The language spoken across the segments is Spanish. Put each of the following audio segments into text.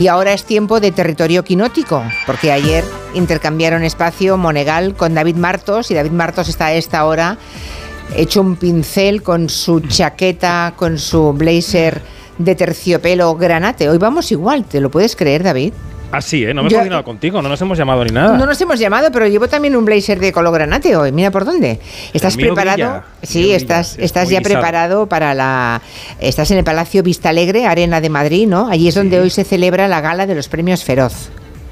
Y ahora es tiempo de territorio quinótico, porque ayer intercambiaron espacio Monegal con David Martos y David Martos está a esta hora hecho un pincel con su chaqueta, con su blazer de terciopelo granate. Hoy vamos igual, ¿te lo puedes creer, David? Así, ¿eh? No me he coordinado contigo, no nos hemos llamado ni nada. No nos hemos llamado, pero llevo también un blazer de color granate hoy. Mira por dónde. ¿Estás preparado? sí, estás, estás ya preparado para la. Estás en el Palacio Vista Alegre, Arena de Madrid, ¿no? Allí es donde hoy se celebra la gala de los premios Feroz.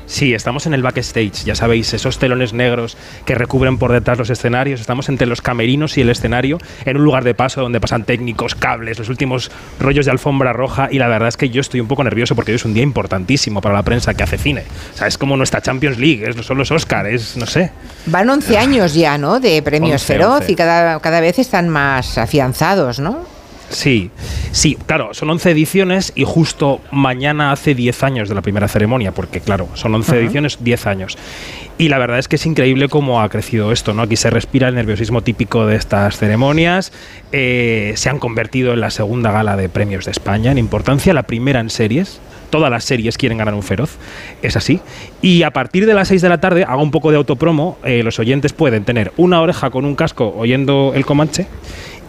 Sí, estamos en el backstage, ya sabéis, esos telones negros que recubren por detrás los escenarios. Estamos entre los camerinos y el escenario, en un lugar de paso donde pasan técnicos, cables, los últimos rollos de alfombra roja. Y la verdad es que yo estoy un poco nervioso porque hoy es un día importantísimo para la prensa que hace cine. O sea, es como nuestra Champions League, es, son los Oscars, no sé. Van 11 años ya, ¿no? De premios Feroz y cada, cada vez están más afianzados, ¿no? Sí, sí, claro, son 11 ediciones y justo mañana hace 10 años de la primera ceremonia, porque claro, son 11 ediciones, 10 años. Y la verdad es que es increíble cómo ha crecido esto, ¿no? Aquí se respira el nerviosismo típico de estas ceremonias, eh, se han convertido en la segunda gala de premios de España en importancia, la primera en series, todas las series quieren ganar un feroz, es así. Y a partir de las 6 de la tarde, hago un poco de autopromo, eh, los oyentes pueden tener una oreja con un casco oyendo el Comanche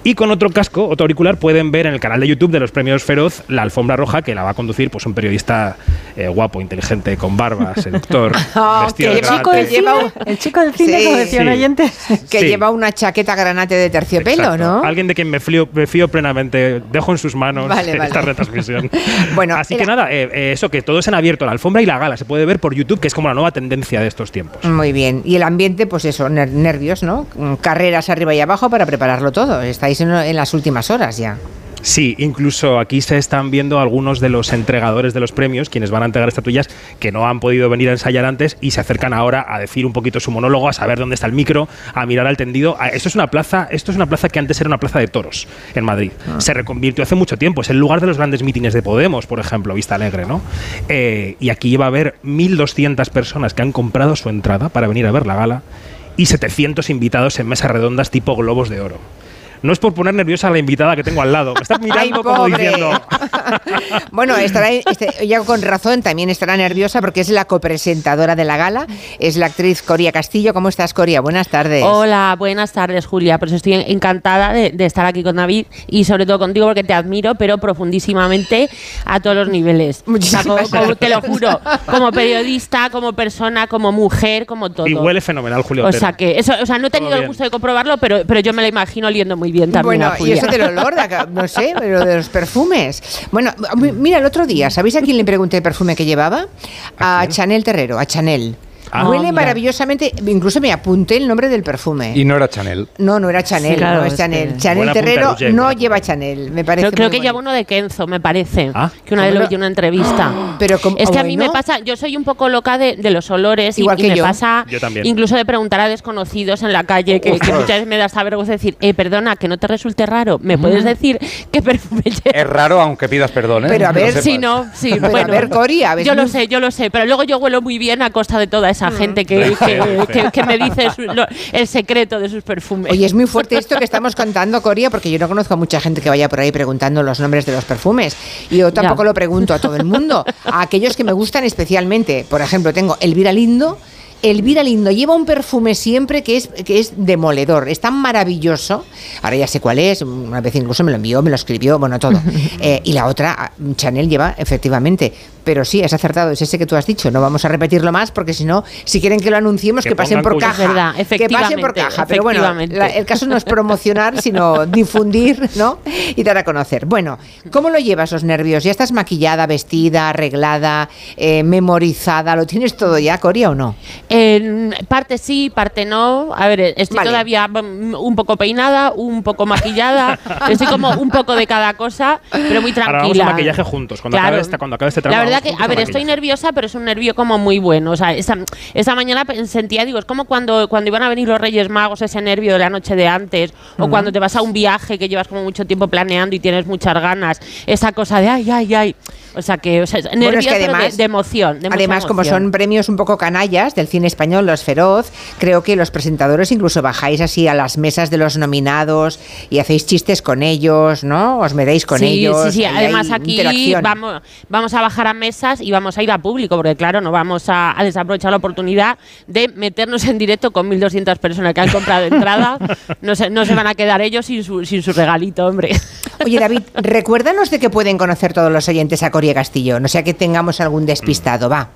y con otro casco, otro auricular, pueden ver en el canal de YouTube de los premios Feroz la alfombra roja que la va a conducir pues un periodista eh, guapo, inteligente, con barba, seductor, oh, vestido el, chico del cine, el chico del cine, como decía un oyente. Que lleva una chaqueta granate de terciopelo, ¿no? Alguien de quien me fío, me fío plenamente. Dejo en sus manos esta retransmisión. bueno, Así que nada, eh, eh, eso que todo es en abierto, la alfombra y la gala. Se puede ver por YouTube, que es como la nueva tendencia de estos tiempos. Muy bien. Y el ambiente, pues eso, nervios, ¿no? Carreras arriba y abajo para prepararlo todo. Está en las últimas horas ya. Sí, incluso aquí se están viendo algunos de los entregadores de los premios, quienes van a entregar estatuillas, que no han podido venir a ensayar antes y se acercan ahora a decir un poquito su monólogo, a saber dónde está el micro, a mirar al tendido. Ah, esto es una plaza, esto es una plaza que antes era una plaza de toros en Madrid. Ah. Se reconvirtió hace mucho tiempo. Es el lugar de los grandes mítines de Podemos, por ejemplo, Vista Alegre, ¿no? Eh, y aquí va a haber 1.200 personas que han comprado su entrada para venir a ver la gala y 700 invitados en mesas redondas tipo globos de oro. No es por poner nerviosa a la invitada que tengo al lado. Me estás mirando como diciendo. bueno, estará, este, ya con razón, también estará nerviosa porque es la copresentadora de la gala. Es la actriz Coria Castillo. ¿Cómo estás, Coria? Buenas tardes. Hola, buenas tardes, Julia. Pues estoy encantada de, estar aquí con David y sobre todo contigo porque te admiro, pero profundísimamente a todos los niveles. Muchísimas Te lo juro. Como periodista, como persona, como mujer, como todo. Y huele fenomenal, Julio. O sea que, eso, o sea, no he tenido el gusto de comprobarlo, pero, pero yo me lo imagino oliendo muy bien también. Bueno, y eso del olor, no sé, pero de los perfumes. Bueno, mira, el otro día, ¿sabéis a quién le pregunté el perfume que llevaba? A, Chanel Terrero, a Chanel. Ah, Huele maravillosamente, incluso me apunté el nombre del perfume. Y no era Chanel. No, no era Chanel, no es Chanel. Chanel Terrero no lleva Chanel, me parece. creo que lleva uno de Kenzo, me parece. ¿Ah? Que una vez lo vi en una entrevista. Pero es que a mí me pasa, yo soy un poco loca de, los olores Igual y, que me pasa incluso de preguntar a desconocidos en la calle que, muchas veces me da esta vergüenza decir, eh, perdona, que no te resulte raro, ¿me puedes decir qué perfume lleva? Es raro aunque pidas perdón, ¿eh? Pero a ver, si no, sí, bueno, a ver, Cori, a ver, yo lo sé, yo lo sé, pero luego yo huelo muy bien a costa de toda esa mm. gente que, que, me dice el secreto de sus perfumes. Oye, es muy fuerte esto que estamos contando, Coria, porque yo no conozco a mucha gente que vaya por ahí preguntando los nombres de los perfumes. Y yo tampoco lo pregunto a todo el mundo. A aquellos que me gustan especialmente. Por ejemplo, tengo Elvira Lindo Elvira Lindo lleva un perfume siempre que es, que es demoledor, es tan maravilloso. Ahora ya sé cuál es, una vez incluso me lo envió, me lo escribió, bueno, todo. Eh, y la otra, Chanel lleva, efectivamente. Pero sí, es acertado, es ese que tú has dicho. No vamos a repetirlo más porque si no, si quieren que lo anunciemos, que, pasen por caja. Verdad, que pasen por caja. Pero bueno, el caso no es promocionar, sino difundir, ¿no? Y dar a conocer. Bueno, ¿cómo lo llevas los nervios? ¿Ya estás maquillada, vestida, arreglada, eh, memorizada? ¿Lo tienes todo ya, Coria, o no? En parte sí, parte no. A ver, estoy todavía un poco peinada, un poco maquillada. estoy como un poco de cada cosa, pero muy tranquila. Ahora vamos maquillaje juntos. Cuando, acabe este, cuando acabe este trabajo. La verdad que, a ver, estoy nerviosa, pero es un nervio como muy bueno. O sea, esta, mañana sentía, digo, es como cuando, cuando iban a venir los Reyes Magos, ese nervio de la noche de antes, o cuando te vas a un viaje que llevas como mucho tiempo planeando y tienes muchas ganas. Esa cosa de ay, ay, ay. O sea, que, o sea, nervios de, emoción, además, como son premios un poco canallas del cine cine español, Los Feroz, creo que los presentadores incluso bajáis así a las mesas de los nominados y hacéis chistes con ellos, ¿no? Os medéis con ellos. Sí, sí, además aquí vamos, vamos a bajar a mesas y vamos a ir a público, porque claro, no vamos a, desaprovechar la oportunidad de meternos en directo con 1.200 personas que han comprado entrada. No se, no se van a quedar ellos sin su, sin su regalito, hombre. Oye, David, recuérdanos de que pueden conocer todos los oyentes a Coria Castillo, no sea que tengamos algún despistado, va.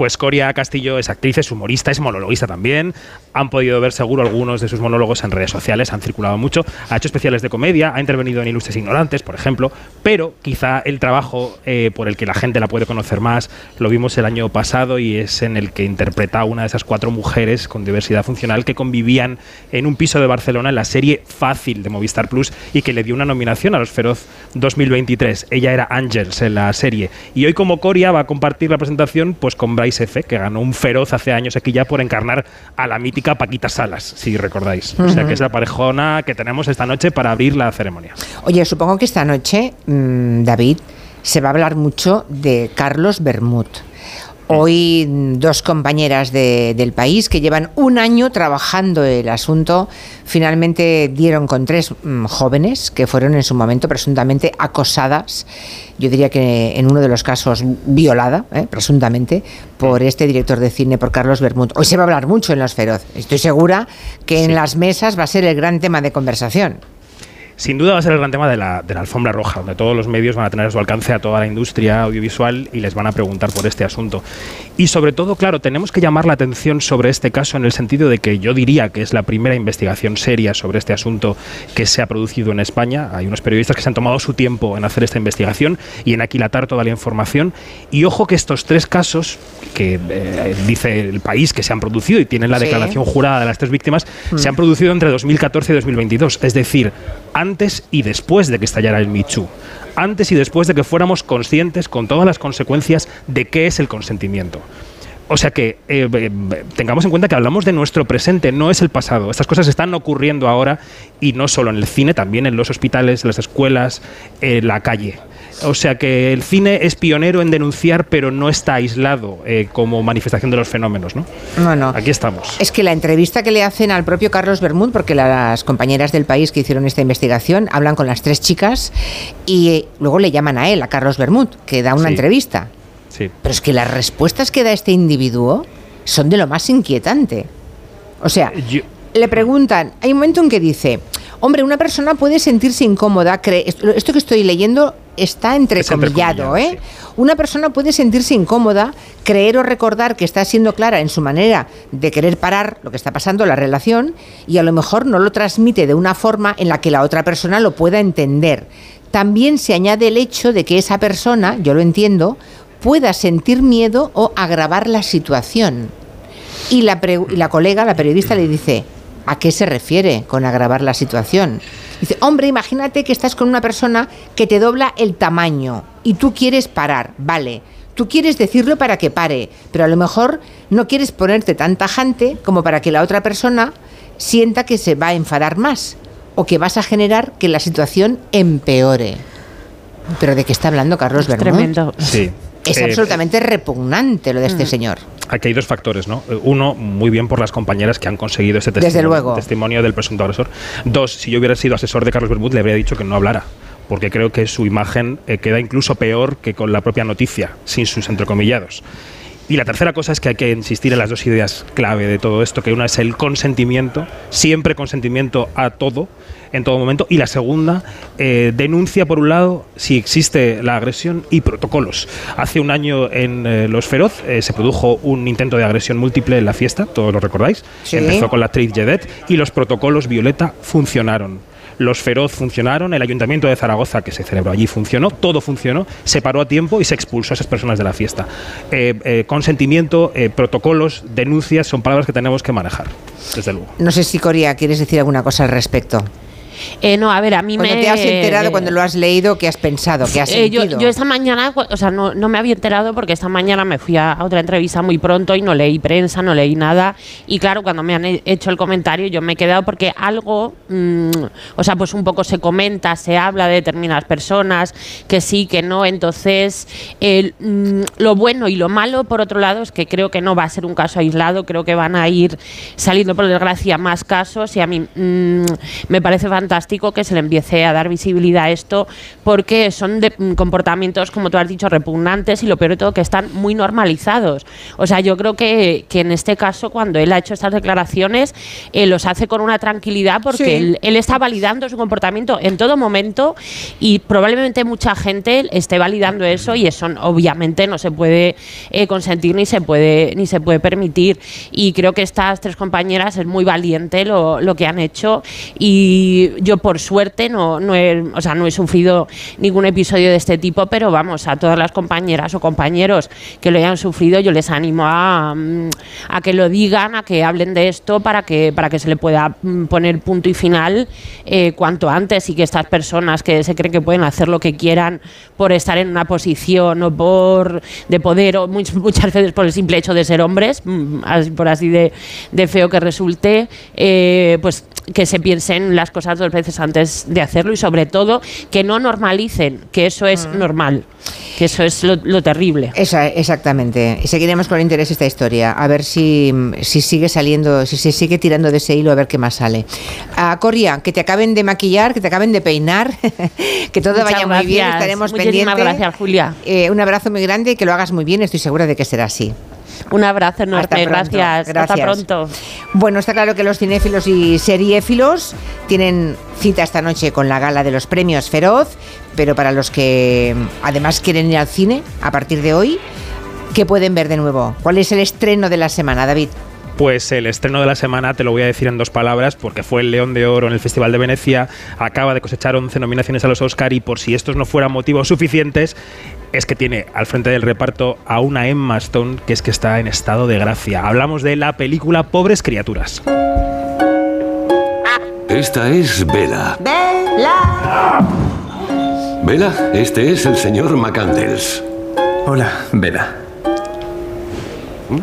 Pues Coria Castillo es actriz, es humorista, es monologuista también. Han podido ver seguro algunos de sus monólogos en redes sociales, han circulado mucho. Ha hecho especiales de comedia, ha intervenido en Ilustres Ignorantes, por ejemplo. Pero quizá el trabajo eh, por el que la gente la puede conocer más lo vimos el año pasado y es en el que interpreta a una de esas cuatro mujeres con diversidad funcional que convivían en un piso de Barcelona en la serie Fácil de Movistar Plus y que le dio una nominación a los Feroz 2023. Ella era Angels en la serie. Y hoy, como Coria, va a compartir la presentación pues con Que ganó un feroz hace años aquí ya por encarnar a la mítica Paquita Salas, si recordáis. O sea, que es la parejona que tenemos esta noche para abrir la ceremonia. Oye, supongo que esta noche, mm, David, se va a hablar mucho de Carlos Bermud. Hoy dos compañeras del país que llevan un año trabajando el asunto finalmente dieron con tres mm, jóvenes que fueron en su momento presuntamente acosadas, yo diría que en uno de los casos violada, eh, presuntamente, por este director de cine, por Carlos Bermud. Hoy se va a hablar mucho en Los Feroz. Estoy segura que en las mesas va a ser el gran tema de conversación sin duda va a ser el gran tema de la, de la, alfombra roja, donde todos los medios van a tener a su alcance a toda la industria audiovisual y les van a preguntar por este asunto. Y sobre todo, claro, tenemos que llamar la atención sobre este caso en el sentido de que yo diría que es la primera investigación seria sobre este asunto que se ha producido en España. Hay unos periodistas que se han tomado su tiempo en hacer esta investigación y en aquilatar toda la información. Y ojo que estos tres casos, que eh, dice el país que se han producido y tienen la declaración jurada de las tres víctimas, se han producido entre 2014 y 2022. Es decir, antes y después de que estallara el Michu, antes y después de que fuéramos conscientes con todas las consecuencias de qué es el consentimiento. O sea que eh, eh, tengamos en cuenta que hablamos de nuestro presente, no es el pasado. Estas cosas están ocurriendo ahora y no solo en el cine, también en los hospitales, las escuelas, en la calle. O sea que el cine es pionero en denunciar, pero no está aislado eh, como manifestación de los fenómenos, ¿no? No, no. Aquí estamos. Es que la entrevista que le hacen al propio Carlos Bermud, porque las compañeras del país que hicieron esta investigación hablan con las tres chicas y luego le llaman a él, a Carlos Bermud, que da una entrevista. Sí. Pero es que las respuestas que da este individuo son de lo más inquietante. O sea, le preguntan, hay un momento en que dice, hombre, una persona puede sentirse incómoda, esto que estoy leyendo está entrecomillado, ¿eh? Una persona puede sentirse incómoda, creer o recordar que está siendo clara en su manera de querer parar lo que está pasando, la relación, y a lo mejor no lo transmite de una forma en la que la otra persona lo pueda entender. También se añade el hecho de que esa persona, yo lo entiendo, pueda sentir miedo o agravar la situación. Y la, y la colega, la periodista, le dice, ¿a qué se refiere con agravar la situación? Dice, hombre, imagínate que estás con una persona que te dobla el tamaño y tú quieres parar, vale. Tú quieres decirlo para que pare, pero a lo mejor no quieres ponerte tan tajante como para que la otra persona sienta que se va a enfadar más o que vas a generar que la situación empeore. Pero de qué está hablando Carlos es Tremendo. Sí. Es eh, absolutamente repugnante lo de este mm. señor. Aquí hay dos factores, ¿no? Uno, muy bien por las compañeras que han conseguido ese testimonio, testimonio del presunto agresor. Dos, si yo hubiera sido asesor de Carlos Bermud, le habría dicho que no hablara porque creo que su imagen eh, queda incluso peor que con la propia noticia, sin sus entrecomillados. Y la tercera cosa es que hay que insistir en las dos ideas clave de todo esto, que una es el consentimiento, siempre consentimiento a todo, en todo momento, y la segunda, eh, denuncia por un lado si existe la agresión y protocolos. Hace un año en eh, Los Feroz eh, se produjo un intento de agresión múltiple en la fiesta, todos lo recordáis, empezó con la actriz Jedet, y los protocolos Violeta funcionaron los Feroz funcionaron, el Ayuntamiento de Zaragoza, que se celebró allí, funcionó, todo funcionó, se paró a tiempo y se expulsó a esas personas de la fiesta. Eh, eh, consentimiento, eh, protocolos, denuncias son palabras que tenemos que manejar, desde luego. No sé si Coria quieres decir alguna cosa al respecto. Eh, no, a ver, a mí cuando me... te has enterado, cuando lo has leído, ¿qué has pensado? ¿Qué has sentido? yo, yo, esta mañana, o sea, no, no, me había enterado porque esta mañana me fui a otra entrevista muy pronto y no leí prensa, no leí nada. Y claro, cuando me han hecho el comentario, yo me he quedado porque algo, mm, o sea, pues un poco se comenta, se habla de determinadas personas, que sí, que no. Entonces, mm, lo bueno y lo malo, por otro lado, es que creo que no va a ser un caso aislado, creo que van a ir saliendo, por desgracia, más casos y a mí mm, me parece fantástico que se le empiece a dar visibilidad a esto porque son de, comportamientos, como tú has dicho, repugnantes y lo peor de todo, que están muy normalizados. O sea, yo creo que, que en este caso, cuando él ha hecho estas declaraciones, él los hace con una tranquilidad porque él, él, está validando su comportamiento en todo momento y probablemente mucha gente esté validando eso y eso obviamente no se puede eh, consentir ni se puede ni se puede permitir y creo que estas tres compañeras es muy valiente lo, lo que han hecho y yo por suerte no, no, he, o sea, no he sufrido ningún episodio de este tipo pero vamos a todas las compañeras o compañeros que lo hayan sufrido yo les animo a, mm, a que lo digan a que hablen de esto para que para que se le pueda mm, poner punto y final eh, cuanto antes y que estas personas que se creen que pueden hacer lo que quieran por estar en una posición o por de poder o muchas veces por el simple hecho de ser hombres, mm, por así de, feo que resulte, eh, pues que se piensen las cosas dos veces antes de hacerlo y sobre todo que no normalicen que eso es mm. normal, que eso es lo, terrible. Esa, exactamente. Y seguiremos con interés esta historia, a ver si, si sigue saliendo, si se sigue tirando de ese hilo, a ver qué más sale. A Coria, que te acaben de maquillar, que te acaben de peinar, que todo vaya muy bien, estaremos Muchísimas gracias, Julia. Eh, un abrazo muy grande y que lo hagas muy bien, estoy segura de que será así. Un abrazo enorme, gracias. Hasta pronto. Bueno, está claro que los cinéfilos y seriéfilos tienen cita esta noche con la gala de los premios Feroz, pero para los que además quieren ir al cine a partir de hoy, ¿qué pueden ver de nuevo? ¿Cuál es el estreno de la semana, David? Pues el estreno de la semana te lo voy a decir en dos palabras porque fue el León de Oro en el Festival de Venecia, acaba de cosechar 11 nominaciones a los Oscar y por si estos no fueran motivos suficientes, es que tiene al frente del reparto a una Emma Stone que es que está en estado de gracia. Hablamos de la película Pobres Criaturas. Esta es Bella. Bella. Bella, este es el señor McCandles. Hola, Bella. ¿Mm?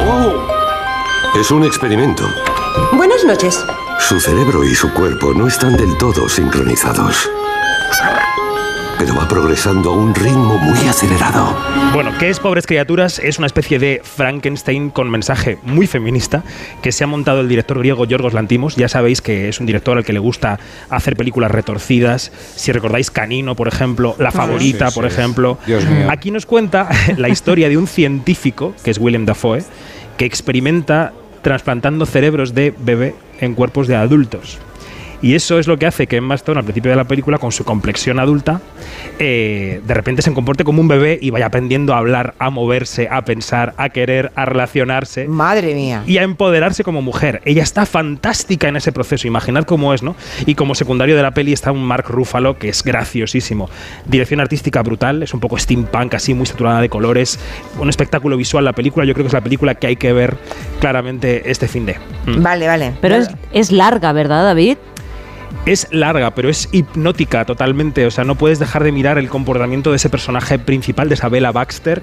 ¡Oh! Es un experimento. Buenas noches. Su cerebro y su cuerpo no están del todo sincronizados pero va progresando a un ritmo muy acelerado. Bueno, ¿qué es Pobres Criaturas? Es una especie de Frankenstein con mensaje muy feminista que se ha montado el director griego Yorgos Lantimos. Ya sabéis que es un director al que le gusta hacer películas retorcidas. Si recordáis Canino, por ejemplo, La Favorita, por ejemplo. Aquí nos cuenta la historia de un científico, que es William Dafoe, que experimenta trasplantando cerebros de bebé en cuerpos de adultos. Y eso es lo que hace que Emma Stone, al principio de la película, con su complexión adulta, eh, de repente se comporte como un bebé y vaya aprendiendo a hablar, a moverse, a pensar, a querer, a relacionarse. Madre mía. Y a empoderarse como mujer. Ella está fantástica en ese proceso. Imaginad cómo es, ¿no? Y como secundario de la peli está un Mark Ruffalo que es graciosísimo. Dirección artística brutal, es un poco steampunk, así muy saturada de colores. Un espectáculo visual la película. Yo creo que es la película que hay que ver claramente este fin de. Mm. Vale, vale. Pero es, es larga, ¿verdad, David? Es larga, pero es hipnótica totalmente. O sea, no puedes dejar de mirar el comportamiento de ese personaje principal, de Isabella Baxter,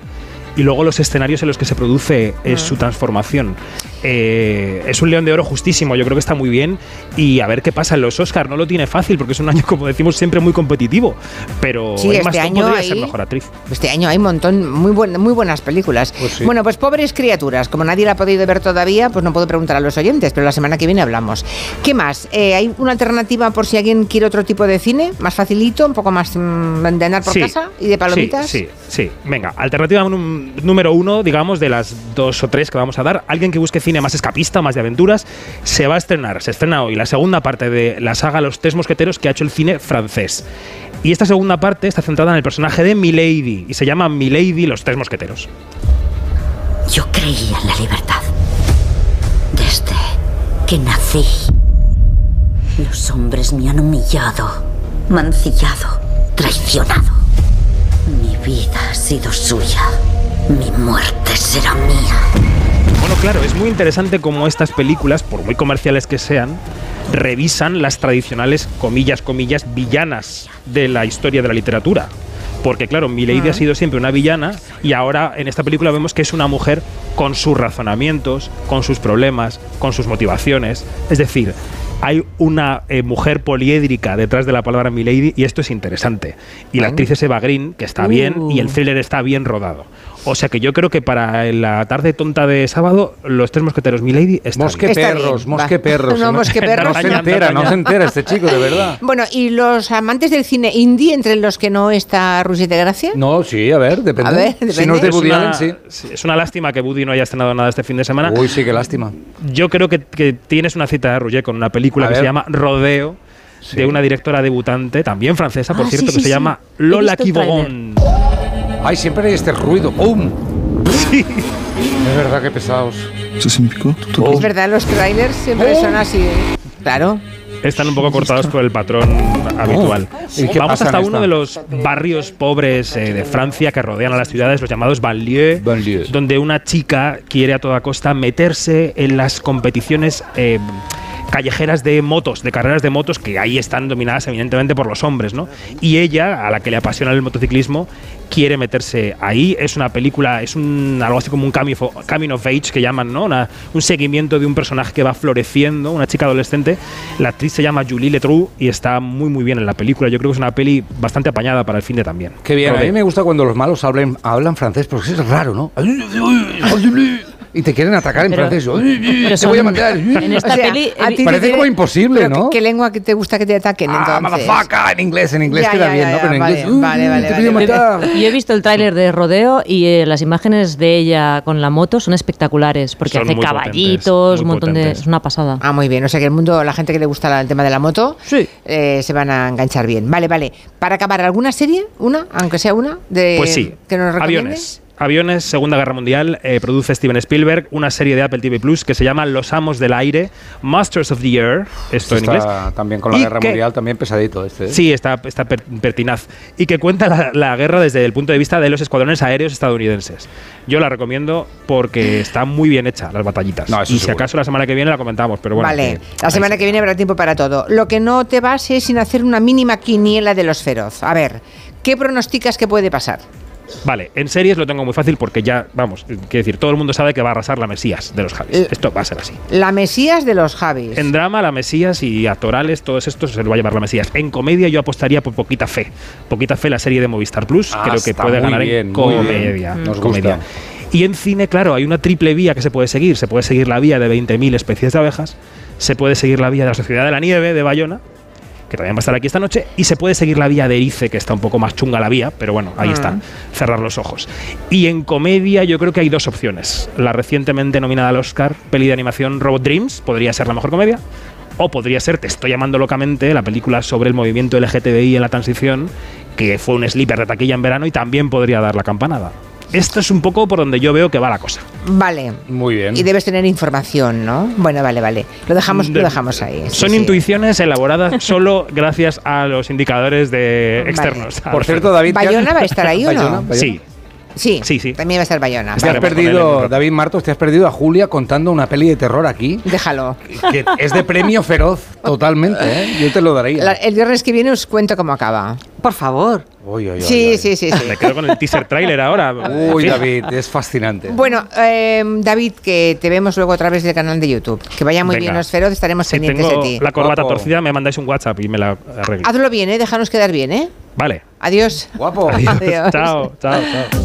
y luego los escenarios en los que se produce eh, su transformación. Eh, es un león de oro justísimo, yo creo que está muy bien y a ver qué pasa en los Oscars. No lo tiene fácil porque es un año, como decimos, siempre muy competitivo, pero sí, este año hay, ser mejor actriz. Este año hay un montón, muy, muy buenas películas. Pues bueno, pues pobres criaturas, como nadie la ha podido ver todavía, pues no puedo preguntar a los oyentes, pero la semana que viene hablamos. ¿Qué más? Eh, ¿Hay una alternativa por si alguien quiere otro tipo de cine? ¿Más facilito, un poco más mmm, de andar por casa y de palomitas? Sí, sí, sí. Venga, alternativa número uno, digamos, de las dos o tres que vamos a dar. Alguien que busque cine más escapista, más de aventuras, se va a estrenar, se estrena hoy la segunda parte de la saga Los Tres Mosqueteros que ha hecho el cine francés. Y esta segunda parte está centrada en el personaje de Milady y se llama Milady Los Tres Mosqueteros. Yo creía en la libertad. Desde que nací. Los hombres me han humillado, mancillado, traicionado. Mi vida ha sido suya. Mi muerte será mía. Bueno, claro, es muy interesante cómo estas películas, por muy comerciales que sean, revisan las tradicionales, comillas, comillas, villanas de la historia de la literatura. Porque claro, Milady ha sido siempre una villana y ahora en esta película vemos que es una mujer con sus razonamientos, con sus problemas, con sus motivaciones. Es decir, hay una eh, mujer poliédrica detrás de la palabra Milady y esto es interesante. Y la actriz es Eva Green, que está bien, y el uh. thriller está bien rodado. O sea que yo creo que para la tarde tonta de sábado, los tres mosqueteros, Milady, están Mosque perros, mosque perros. No, mosque perros. No se entera, no se entera este chico, de verdad. Bueno, ¿y los amantes del cine indie, entre los que no está Rusi de Gracia? No, sí, a ver, depende. A ver, depende. Si no es de Woody Allen, sí. Es una lástima que Woody no haya estrenado nada este fin de semana. Uy, sí, qué lástima. Yo creo que, tienes una cita de Rouget con una película que se llama Rodeo. de una directora debutante, también francesa, por ah, cierto, que se llama Lola Kibogon. Ay, siempre hay este ruido. ¡Pum! Sí. Es verdad que pesados. ¿Eso significó? Es verdad, los trailers siempre oh. son así. ¿eh? Claro están un poco cortados por el patrón habitual. Oh. Vamos hasta uno de los barrios pobres eh, de Francia que rodean a las ciudades, los llamados banlieues, donde una chica quiere a toda costa meterse en las competiciones eh, callejeras de motos, de carreras de motos que ahí están dominadas evidentemente por los hombres, ¿no? Y ella, a la que le apasiona el motociclismo, quiere meterse ahí. Es una película, es un algo así como un camino of age que llaman, ¿no? un seguimiento de un personaje que va floreciendo, una chica adolescente. La actriz se llama Julie Letrou y está muy muy bien en la película. Yo creo que es una peli bastante apañada para el fin de también. Qué bien, a mí me gusta cuando los malos hablan, hablan francés porque es raro, ¿no? Y te quieren atacar en francés. Pero te voy a matar. En esta peli parece como imposible, ¿no? ¿Qué lengua te gusta que te ataquen ah, entonces? en inglés, en inglés queda bien, ¿no? Pero en inglés, vale, vale, te matar. Yo he visto el tráiler de Rodeo y eh, las imágenes de ella con la moto son espectaculares porque hace caballitos, un montón de es una pasada. Ah, muy bien, o sea que el mundo, la gente que le gusta el tema de la moto, sí. Eh, se van a enganchar bien. Vale, vale. Para acabar alguna serie, una, aunque sea una de pues sí. que nos Aviones. Aviones, Segunda Guerra Mundial, eh, produce Steven Spielberg una serie de Apple TV Plus que se llama Los Amos del Aire, Masters of the Air, esto en inglés. También con la Guerra Mundial, también pesadito este. ¿eh? Sí, está, está pertinaz. Y que cuenta la, guerra desde el punto de vista de los escuadrones aéreos estadounidenses. Yo la recomiendo porque está muy bien hecha las batallitas. y si acaso la semana que viene la comentamos, pero bueno. Vale, la semana que viene habrá tiempo para todo. Lo que no te vas es sin hacer una mínima quiniela de los feroz. A ver, ¿qué pronosticas que puede pasar? Vale, en series lo tengo muy fácil porque ya, vamos, quiero decir, todo el mundo sabe que va a arrasar la Mesías de los Javis. Eh, Esto va a ser así. La Mesías de los Javis. En drama, la Mesías y actorales, todos estos se lo va a llevar la Mesías. En comedia, yo apostaría por poquita fe. Poquita fe la serie de Movistar Plus. Ah, creo que puede ganar en comedia. Nos comedia. Y en cine, claro, hay una triple vía que se puede seguir. Se puede seguir la vía de 20.000 especies de abejas. Se puede seguir la vía de la Sociedad de la Nieve de Bayona que también va a estar aquí esta noche, y se puede seguir la vía de Erice, que está un poco más chunga la vía, pero bueno, ahí está, mm. cerrar los ojos. Y en comedia yo creo que hay dos opciones. La recientemente nominada al Oscar, peli de animación Robot Dreams, podría ser la mejor comedia, o podría ser, te estoy llamando locamente, la película sobre el movimiento LGTBI en la transición, que fue un sleeper de taquilla en verano y también podría dar la campanada. Esto es un poco por donde yo veo que va la cosa. Vale. Muy bien. Y debes tener información, ¿no? Bueno, vale, vale. Lo dejamos, lo dejamos ahí. son intuiciones elaboradas solo gracias a los indicadores de externos. Por cierto, David. ¿Bayona va a estar ahí o no? Sí. Sí, sí, sí. También va a estar Bayona. Te has perdido, David Martos, te has perdido a Julia contando una peli de terror aquí. Déjalo. Que es de premio feroz, totalmente, ¿eh? Yo te lo daría. el viernes que viene os cuento cómo acaba. Por favor. sí, sí, sí, Me quedo con el teaser trailer ahora. Uy, David, es fascinante. Bueno, em, David, que te vemos luego a través del canal de YouTube. Que vaya muy bien los feroz, estaremos pendientes de ti. La corbata torcida, me mandáis un WhatsApp y me la arreglo. Hazlo bien, ¿eh? Déjanos quedar bien, ¿eh? Vale. Adiós. Guapo. Adiós. chao, chao, chao.